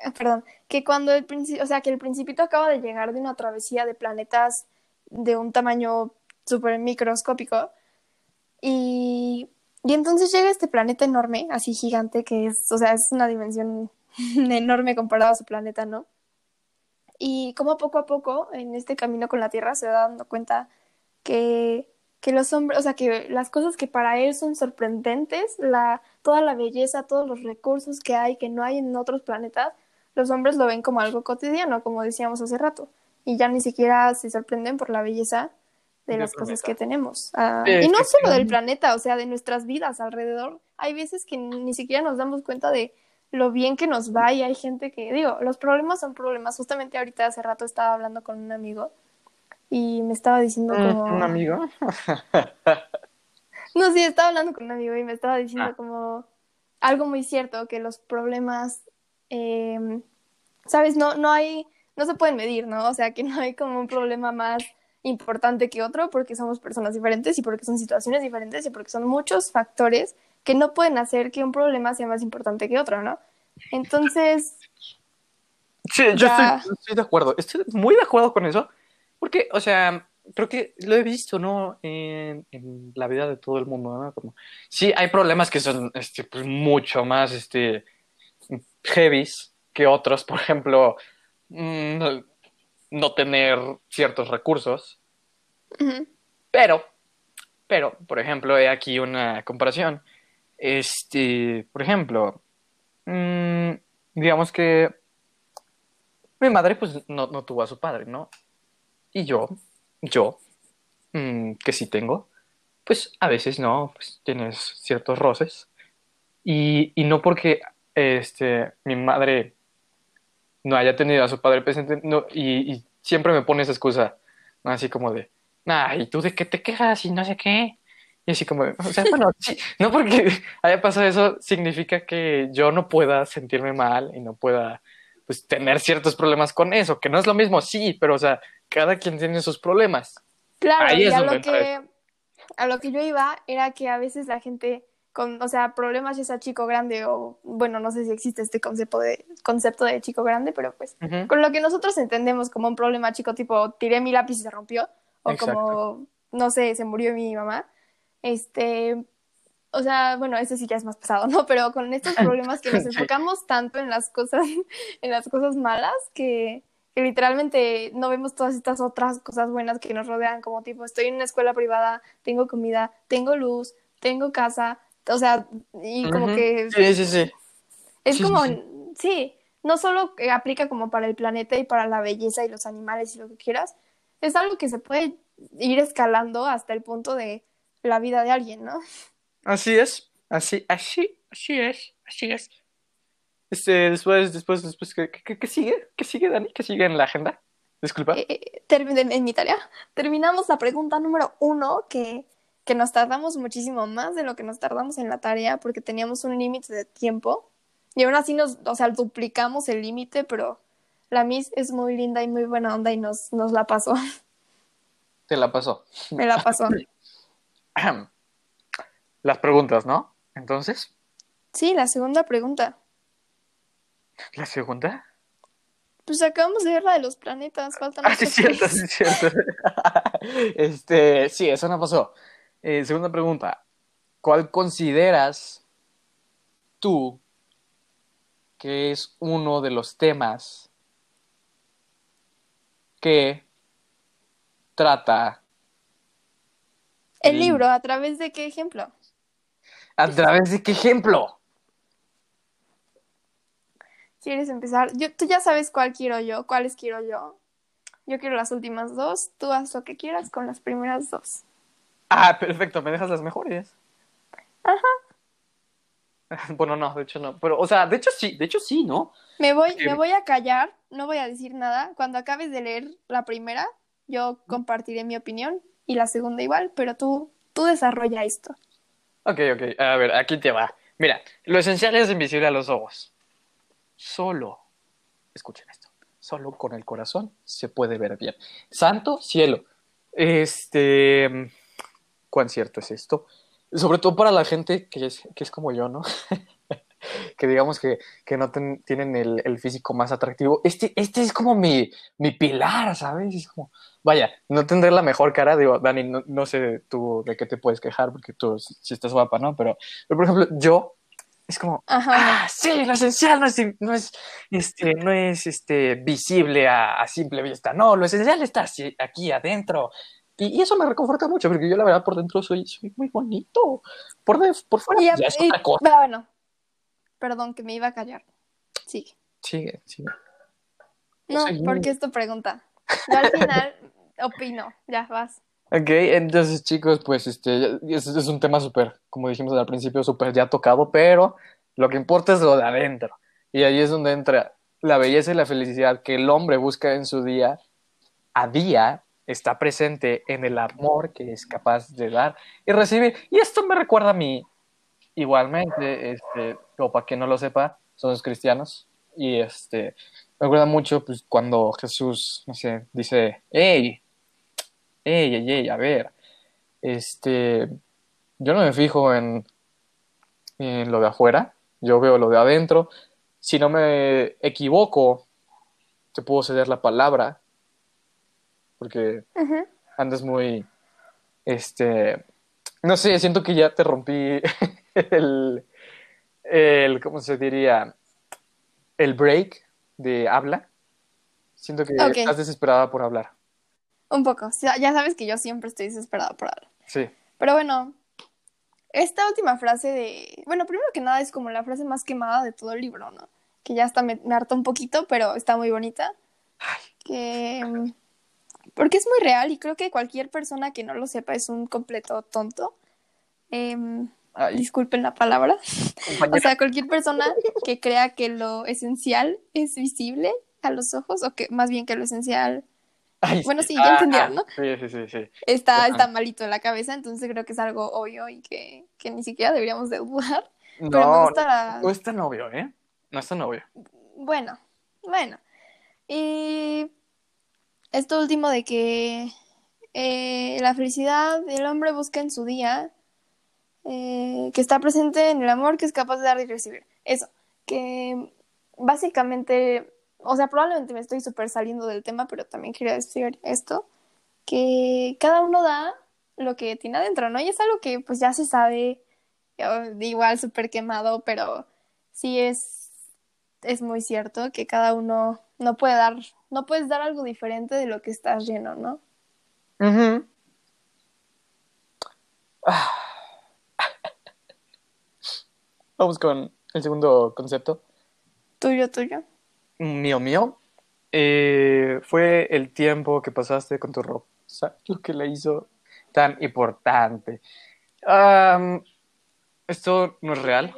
ah, perdón, que cuando el principio, o sea, que el principito acaba de llegar de una travesía de planetas de un tamaño súper microscópico y, y entonces llega este planeta enorme, así gigante, que es, o sea, es una dimensión enorme comparado a su planeta, ¿no? Y como poco a poco en este camino con la Tierra se va dando cuenta que, que los hombres, o sea, que las cosas que para él son sorprendentes, la, toda la belleza, todos los recursos que hay, que no hay en otros planetas, los hombres lo ven como algo cotidiano, como decíamos hace rato, y ya ni siquiera se sorprenden por la belleza de las cosas que tenemos. Ah, y no solo del planeta, o sea, de nuestras vidas alrededor. Hay veces que ni siquiera nos damos cuenta de lo bien que nos va y hay gente que, digo, los problemas son problemas. Justamente ahorita hace rato estaba hablando con un amigo y me estaba diciendo Mm, como... ¿Un amigo? No, sí, estaba hablando con un amigo y me estaba diciendo Ah. como algo muy cierto, que los problemas, eh, sabes, no, no hay, no se pueden medir, ¿no? O sea, que no hay como un problema más importante que otro porque somos personas diferentes y porque son situaciones diferentes y porque son muchos factores que no pueden hacer que un problema sea más importante que otro, ¿no? Entonces, Sí, yo Ya. estoy, estoy de acuerdo. Estoy muy de acuerdo con eso. Porque, o sea, creo que lo he visto, ¿no? En, en la vida de todo el mundo, ¿no? Como, sí, hay problemas que son, este, pues, mucho más, este, heavies que otros. Por ejemplo, mm, no, tener ciertos recursos. Pero, pero, por ejemplo, he aquí una comparación. Este, por ejemplo, mm, digamos que mi madre pues no, no tuvo a su padre, ¿no? Y yo, yo, mm, que sí tengo, pues a veces no, pues tienes ciertos roces. Y, y no porque este, mi madre no haya tenido a su padre presente, no, y, siempre me pone esa excusa. Así como de, nah, ¿y tú de qué te quejas? Y no sé qué. Y así como, o sea, bueno, sí, no porque haya pasado eso significa que yo no pueda sentirme mal y no pueda, pues, tener ciertos problemas con eso, que no es lo mismo, sí, pero, o sea, cada quien tiene sus problemas. Claro, Ahí y es a lo que a lo que yo iba era que a veces la gente con, o sea, problemas ya sea chico grande o bueno, no sé si existe este concepto de concepto de chico grande, pero pues con lo que nosotros entendemos como un problema chico tipo tiré mi lápiz y se rompió o Exacto. como no sé, se murió mi mamá. Este, o sea, bueno, ese sí ya es más pesado, ¿no? Pero con estos problemas que nos enfocamos tanto en las cosas en las cosas malas que que literalmente no vemos todas estas otras cosas buenas que nos rodean, como tipo, estoy en una escuela privada, tengo comida, tengo luz, tengo casa, o sea, y como que Sí, sí, sí. es como, sí, sí, no solo aplica como para el planeta y para la belleza y los animales y lo que quieras, es algo que se puede ir escalando hasta el punto de la vida de alguien, ¿no? Así es, así, así, así es, así es. Este, después, después, después, ¿qué, qué, qué sigue? ¿Qué sigue, Dani? ¿Qué sigue en la agenda? Disculpa. Eh, termin- en mi tarea. Terminamos la pregunta número uno, que, que nos tardamos muchísimo más de lo que nos tardamos en la tarea porque teníamos un límite de tiempo. Y aún así nos, o sea, duplicamos el límite, pero la Miss es muy linda y muy buena onda y nos, nos la pasó. Te la pasó. Me la pasó. Las preguntas, ¿no? Entonces, Sí, la segunda pregunta. la segunda. Pues acabamos de ver la de los planetas, faltan Ah, sí, cierto, sí, es cierto. este, sí, eso no pasó. Eh, segunda pregunta. ¿Cuál consideras tú que es uno de los temas que trata El Sí. libro, ¿a través de qué ejemplo? a través de qué ejemplo? ¿Quieres empezar? Yo, tú ya sabes cuál quiero yo, cuáles quiero yo. Yo quiero las últimas dos, tú haz lo que quieras con las primeras dos. Ah, perfecto, me dejas las mejores. Ajá. Bueno, no, de hecho no. Pero, o sea, de hecho sí, de hecho sí, ¿no? Me voy, me voy a callar, no voy a decir nada. Cuando acabes de leer la primera, yo compartiré mi opinión y la segunda igual, pero tú, tú desarrolla esto. Ok, ok. A ver, aquí te va. Mira, lo esencial es invisible a los ojos. Solo, escuchen esto, solo con el corazón se puede ver bien. Santo cielo. Este, ¿cuán cierto es esto? Sobre todo para la gente que es, que es como yo, ¿no? que digamos que, que no ten- tienen el, el físico más atractivo. Este, este es como mi, mi pilar, ¿sabes? Es como, vaya, no tendré la mejor cara, digo, Dani, no, no sé tú de qué te puedes quejar, porque tú si, si estás guapa, ¿no? Pero, pero, por ejemplo, yo, es como, Ajá. ah, sí, lo esencial no es, no es, este, no es este, visible a, a simple vista, no, lo esencial está así- aquí adentro. Y, y eso me reconforta mucho, porque yo la verdad por dentro soy, soy muy bonito. Por, de- por fuera Y, ya es y- otra cosa. bueno, perdón que me iba a callar. Sí. Sigue, sigue. No, porque es tu pregunta. Yo al final opino, ya vas. Ok, entonces chicos, pues este es, es un tema súper, como dijimos al principio, súper ya tocado, pero lo que importa es lo de adentro. Y ahí es donde entra la belleza y la felicidad que el hombre busca en su día a día, está presente en el amor que es capaz de dar y recibir. Y esto me recuerda a mí, igualmente, este, o para quien no lo sepa, somos cristianos. Y este, me recuerda mucho pues, cuando Jesús, no sé, dice, hey, ey, ey, ey, a ver, este, yo no me fijo en, en lo de afuera, yo veo lo de adentro. Si no me equivoco, te puedo ceder la palabra, porque andas muy, este, no sé, siento que ya te rompí el, el, ¿cómo se diría? El break de habla. Siento que estás desesperada por hablar. Un poco. Ya sabes que yo siempre estoy desesperada por hablar. Sí. Pero bueno, esta última frase de... Bueno, primero que nada es como la frase más quemada de todo el libro, ¿no? Que ya hasta me, me harta un poquito, pero está muy bonita. Que... mm, Porque es muy real y creo que cualquier persona que no lo sepa es un completo tonto. Em, Ay, disculpen la palabra. compañera. O sea, cualquier persona que crea que lo esencial es visible a los ojos, o que más bien que lo esencial Ay, bueno, sí, ya entendieron, ¿no? Sí, sí, sí, sí. está, malito en la cabeza, entonces creo que es algo obvio y que, que ni siquiera deberíamos de dudar. Pero me No, gusta la... no es tan obvio, ¿eh? No es tan obvio. Bueno, bueno. Y esto último de que eh, la felicidad el hombre busca en su día, eh, que está presente en el amor que es capaz de dar y recibir. Eso, que básicamente, o sea, probablemente me estoy súper saliendo del tema, pero también quería decir esto, que cada uno da lo que tiene adentro, ¿no? Y es algo que pues ya se sabe, eh, igual súper quemado, pero sí es, es muy cierto que cada uno no puede dar, no puedes dar algo diferente de lo que estás lleno, ¿no? Ah. Vamos con el segundo concepto. Tuyo, tuyo. mío mío eh, fue el tiempo que pasaste con tu rosa, lo que le hizo tan importante. Esto no es real,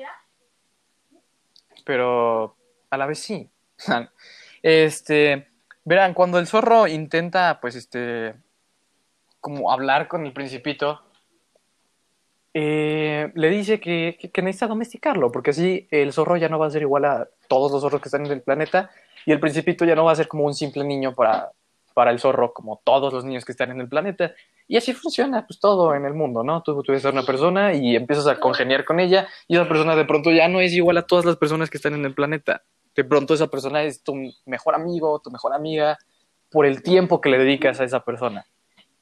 pero a la vez sí. Este, verán, cuando el zorro intenta, pues, este, como hablar con el principito, eh, le dice que, que- necesita domesticarlo, porque así el zorro ya no va a ser igual a todos los zorros que están en el planeta, y el principito ya no va a ser como un simple niño para, para el zorro, como todos los niños que están en el planeta. Y así funciona, pues, todo en el mundo, ¿no? Tú, tú eres una persona y empiezas a congeniar con ella, y esa persona de pronto ya no es igual a todas las personas que están en el planeta. De pronto esa persona es tu mejor amigo, tu mejor amiga, por el tiempo que le dedicas a esa persona.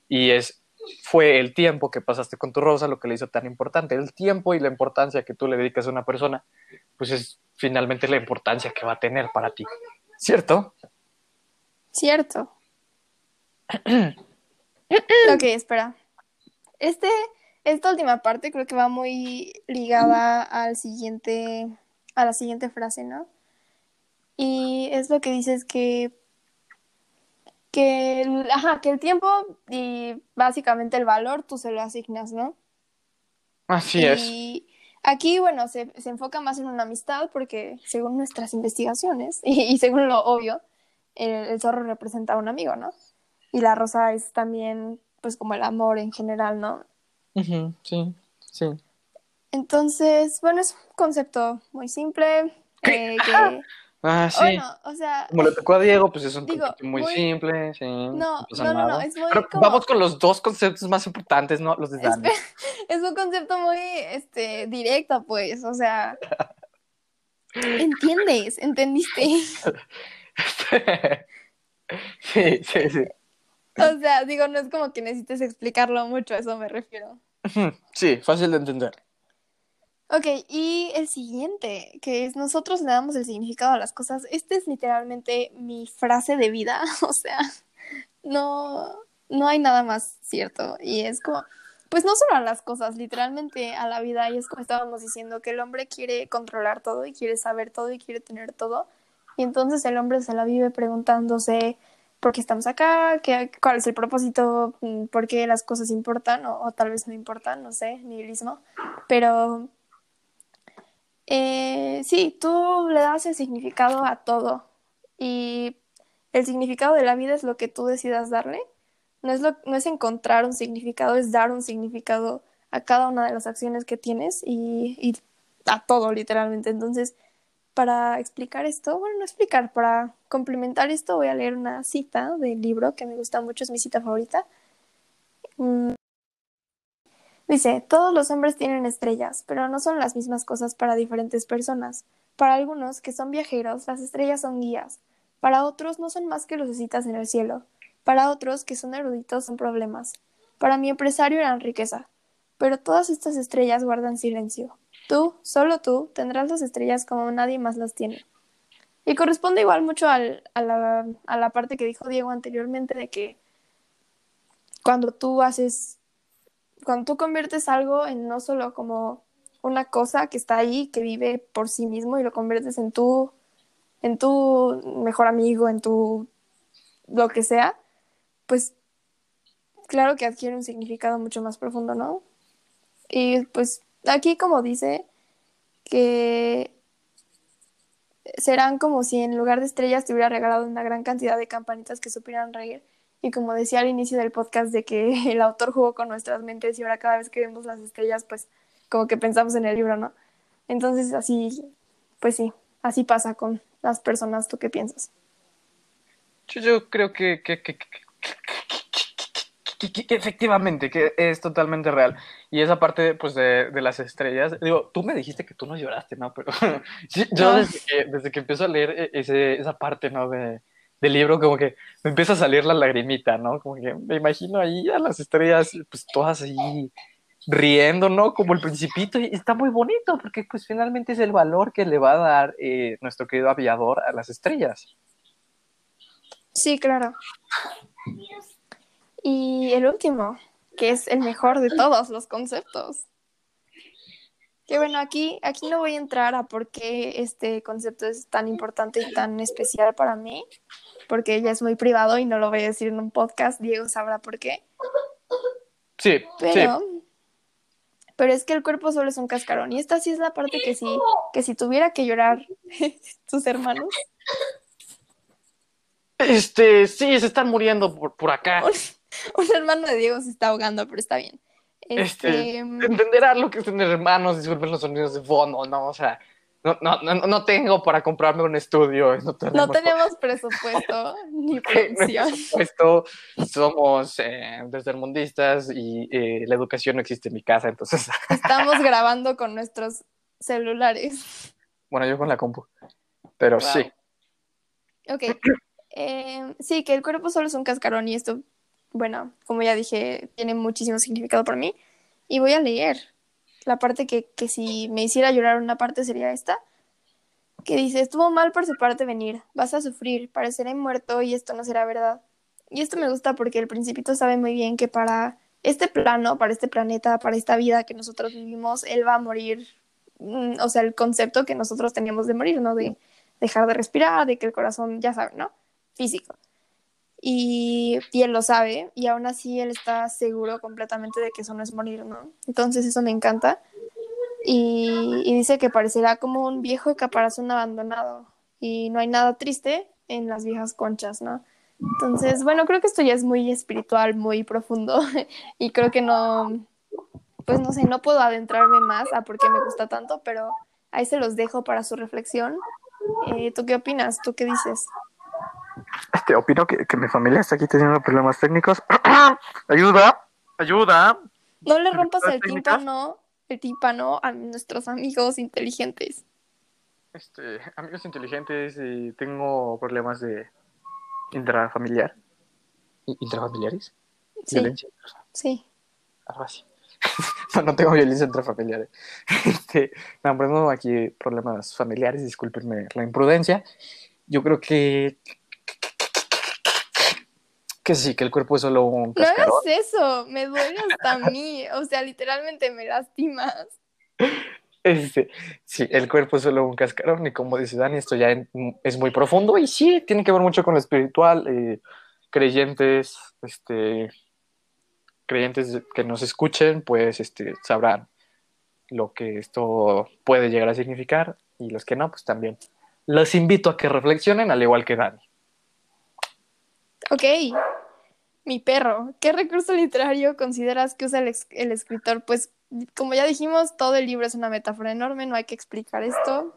Y es, fue el tiempo que pasaste con tu rosa lo que le hizo tan importante. El tiempo y la importancia que tú le dedicas a una persona, pues es finalmente la importancia que va a tener para ti. ¿Cierto? Cierto. ok, espera. Este, esta última parte creo que va muy ligada al siguiente, a la siguiente frase, ¿no? Y es lo que dices que, que, el- ajá, que el tiempo y básicamente el valor tú se lo asignas, ¿no? Así es. Y aquí, bueno, se, se enfoca más en una amistad porque según nuestras investigaciones y, y según lo obvio, el, el zorro representa a un amigo, ¿no? Y la rosa es también, pues, como el amor en general, ¿no? Ujú, sí, sí. Entonces, bueno, es un concepto muy simple. Eh, que, Ah, sí. bueno, o sea, Como le tocó a Diego, pues es un Digo, muy, muy- simple, sí. No, no, no, no, es muy Pero como- vamos con los dos conceptos más importantes, ¿no? Los de Dani. es un concepto muy, este, directo, pues, o sea, ¿entiendes? ¿Entendiste? sí, sí, sí. O sea, digo, no es como que necesites explicarlo mucho, a eso me refiero. Sí, fácil de entender. Ok, y el siguiente, que es nosotros le damos el significado a las cosas. Este es literalmente mi frase de vida, o sea, no, no hay nada más cierto. Y es como, pues no solo a las cosas, literalmente a la vida. Y es como estábamos diciendo, que el hombre quiere controlar todo y quiere saber todo y quiere tener todo. Y entonces el hombre se la vive preguntándose por qué estamos acá, qué, cuál es el propósito, por qué las cosas importan o, o tal vez no importan, no sé, nihilismo. Pero eh, sí, tú le das el significado a todo y el significado de la vida es lo que tú decidas darle. No es, lo, no es encontrar un significado, es dar un significado a cada una de las acciones que tienes y, y a todo, literalmente. Entonces, para explicar esto, bueno, no explicar, para complementar esto voy a leer una cita del libro que me gusta mucho, es mi cita favorita. Mm, Dice, todos los hombres tienen estrellas, pero no son las mismas cosas para diferentes personas. Para algunos, que son viajeros, las estrellas son guías. Para otros, no son más que lucecitas en el cielo. Para otros, que son eruditos, son problemas. Para mi empresario eran riqueza. Pero todas estas estrellas guardan silencio. Tú, solo tú, tendrás las estrellas como nadie más las tiene. Y corresponde igual mucho al- a, la, a la parte que dijo Diego anteriormente de que cuando tú haces cuando tú conviertes algo en no solo como una cosa que está ahí, que vive por sí mismo y lo conviertes en tu, en tu mejor amigo, en tu lo que sea, pues claro que adquiere un significado mucho más profundo, ¿no? Y pues aquí como dice que serán como si en lugar de estrellas te hubiera regalado una gran cantidad de campanitas que supieran reír. Y como decía al inicio del podcast de que el autor jugó con nuestras mentes y ahora cada vez que vemos las estrellas, pues como que pensamos en el libro, ¿no? Entonces así, pues sí, así pasa con las personas. ¿Tú qué piensas? Yo, yo creo que, que, que, que- efectivamente, que es totalmente real. Y esa parte, pues, de, de las estrellas, digo, tú me dijiste que tú no lloraste, ¿no? Pero yo No. desde que, desde que empiezo a leer e- ese, esa parte, ¿no? De, del libro, como que me empieza a salir la lagrimita, ¿no? Como que me imagino ahí a las estrellas, pues, todas ahí riendo, ¿no? Como el principito, y está muy bonito, porque, pues, finalmente es el valor que le va a dar eh, nuestro querido aviador a las estrellas. Sí, claro. Y el último, que es el mejor de todos los conceptos. Que bueno, aquí, aquí no voy a entrar a por qué este concepto es tan importante y tan especial para mí, porque ella es muy privado y no lo voy a decir en un podcast, Diego sabrá por qué. Sí, Pero, sí. pero es que el cuerpo solo es un cascarón. Y esta sí es la parte que sí, que si tuviera que llorar tus hermanos, Este, sí, se están muriendo por, por acá. un hermano de Diego se está ahogando, pero está bien. Este, Este, lo que es tener hermanos, disculpen los sonidos de fondo, ¿no? O sea, no, no, no, no tengo para comprarme un estudio. No tenemos, no tenemos presupuesto ni producción. Esto somos eh, tercermundistas y eh, la educación no existe en mi casa, entonces, Estamos grabando con nuestros celulares. bueno, yo con la compu, pero Wow. sí. Ok. Eh, sí, que el cuerpo solo es un cascarón y esto, bueno, como ya dije, tiene muchísimo significado para mí. Y voy a leer la parte que, que si me hiciera llorar una parte sería esta, que dice, estuvo mal por su parte venir, vas a sufrir, pareceré muerto y esto no será verdad. Y esto me gusta porque el principito sabe muy bien que para este plano, para este planeta, para esta vida que nosotros vivimos, él va a morir, mm, o sea, el concepto que nosotros teníamos de morir, ¿no? De dejar de respirar, de que el corazón, ya saben, ¿no? Físico. Y, él lo sabe, y aún así él está seguro completamente de que eso no es morir, ¿no? Entonces eso me encanta. Y, y dice que parecerá como un viejo caparazón abandonado, y no hay nada triste en las viejas conchas, ¿no? Entonces, bueno, creo que esto ya es muy espiritual, muy profundo, y creo que no, pues no sé, no puedo adentrarme más a por qué me gusta tanto, pero ahí se los dejo para su reflexión. Eh, ¿Tú qué opinas? ¿Tú qué dices? Este, opino que, que mi familia está aquí teniendo problemas técnicos. ayuda, ayuda. No le rompas el ¿Técnicas? tímpano, el tímpano a nuestros amigos inteligentes. Este, amigos inteligentes, y tengo problemas de intrafamiliar. ¿I- ¿Intrafamiliares? Sí, Violencia. sí. Algo así. no, no tengo violencia intrafamiliar. Este, no, pero no, aquí problemas familiares, discúlpenme la imprudencia. Yo creo que. Que sí, que el cuerpo es solo un No cascarón. hagas eso, me duele hasta a mí, o sea, literalmente me lastimas. Este, sí, el cuerpo es solo un cascarón y como dice Dani, esto ya en- es muy profundo y sí, tiene que ver mucho con lo espiritual. eh, creyentes, este, creyentes que nos escuchen, pues este, sabrán lo que esto puede llegar a significar y los que no, pues también. Los invito a que reflexionen al igual que Dani. Ok, mi perro, ¿qué recurso literario consideras que usa el, escritor? Pues, como ya dijimos, todo el libro es una metáfora enorme, no hay que explicar esto.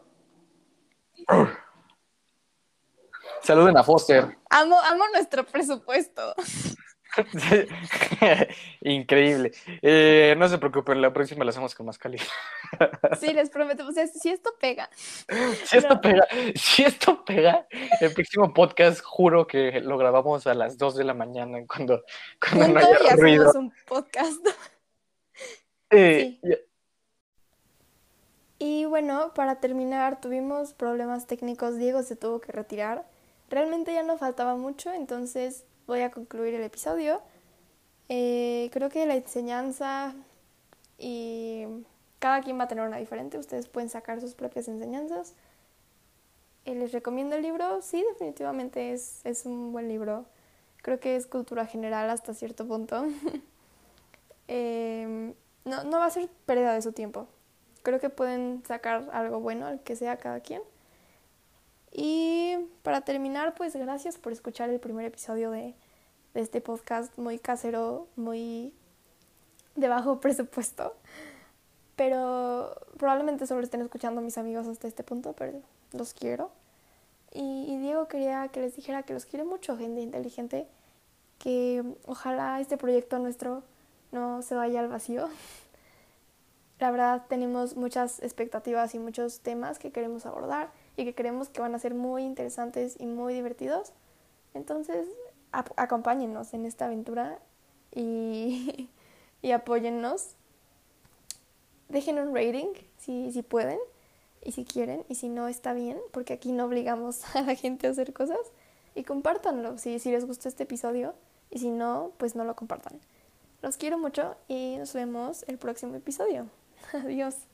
Saluden a Foster. Amo, amo nuestro presupuesto. Increíble. Eh, no se preocupen, la próxima la hacemos con más calidad. Sí, les prometo, o sea, si esto pega. Si esto No. pega, si esto pega, el próximo podcast juro que lo grabamos a las 2 de la mañana cuando, cuando no y ruido. un podcast. Eh, Sí. Y bueno, para terminar, tuvimos problemas técnicos. Diego se tuvo que retirar. Realmente ya no faltaba mucho, entonces voy a concluir el episodio. Eh, creo que la enseñanza y cada quien va a tener una diferente. Ustedes pueden sacar sus propias enseñanzas. Eh, les recomiendo el libro. Sí, definitivamente es, es un buen libro. Creo que es cultura general hasta cierto punto. Eh, no, no va a ser pérdida de su tiempo. Creo que pueden sacar algo bueno, al que sea cada quien. Y para terminar, pues gracias por escuchar el primer episodio de, de este podcast muy casero, muy de bajo presupuesto. Pero probablemente solo estén escuchando mis amigos hasta este punto, pero los quiero. Y, y Diego quería que les dijera que los quiere mucho, gente inteligente, que ojalá este proyecto nuestro no se vaya al vacío. La verdad tenemos muchas expectativas y muchos temas que queremos abordar y que creemos que van a ser muy interesantes y muy divertidos. Entonces, acompáñennos en esta aventura y, y apóyennos. Dejen un rating si, si pueden y si quieren y si no está bien, porque aquí no obligamos a la gente a hacer cosas. Y compártanlo si, si les gustó este episodio y si no, pues no lo compartan. Los quiero mucho y nos vemos el próximo episodio. Adiós.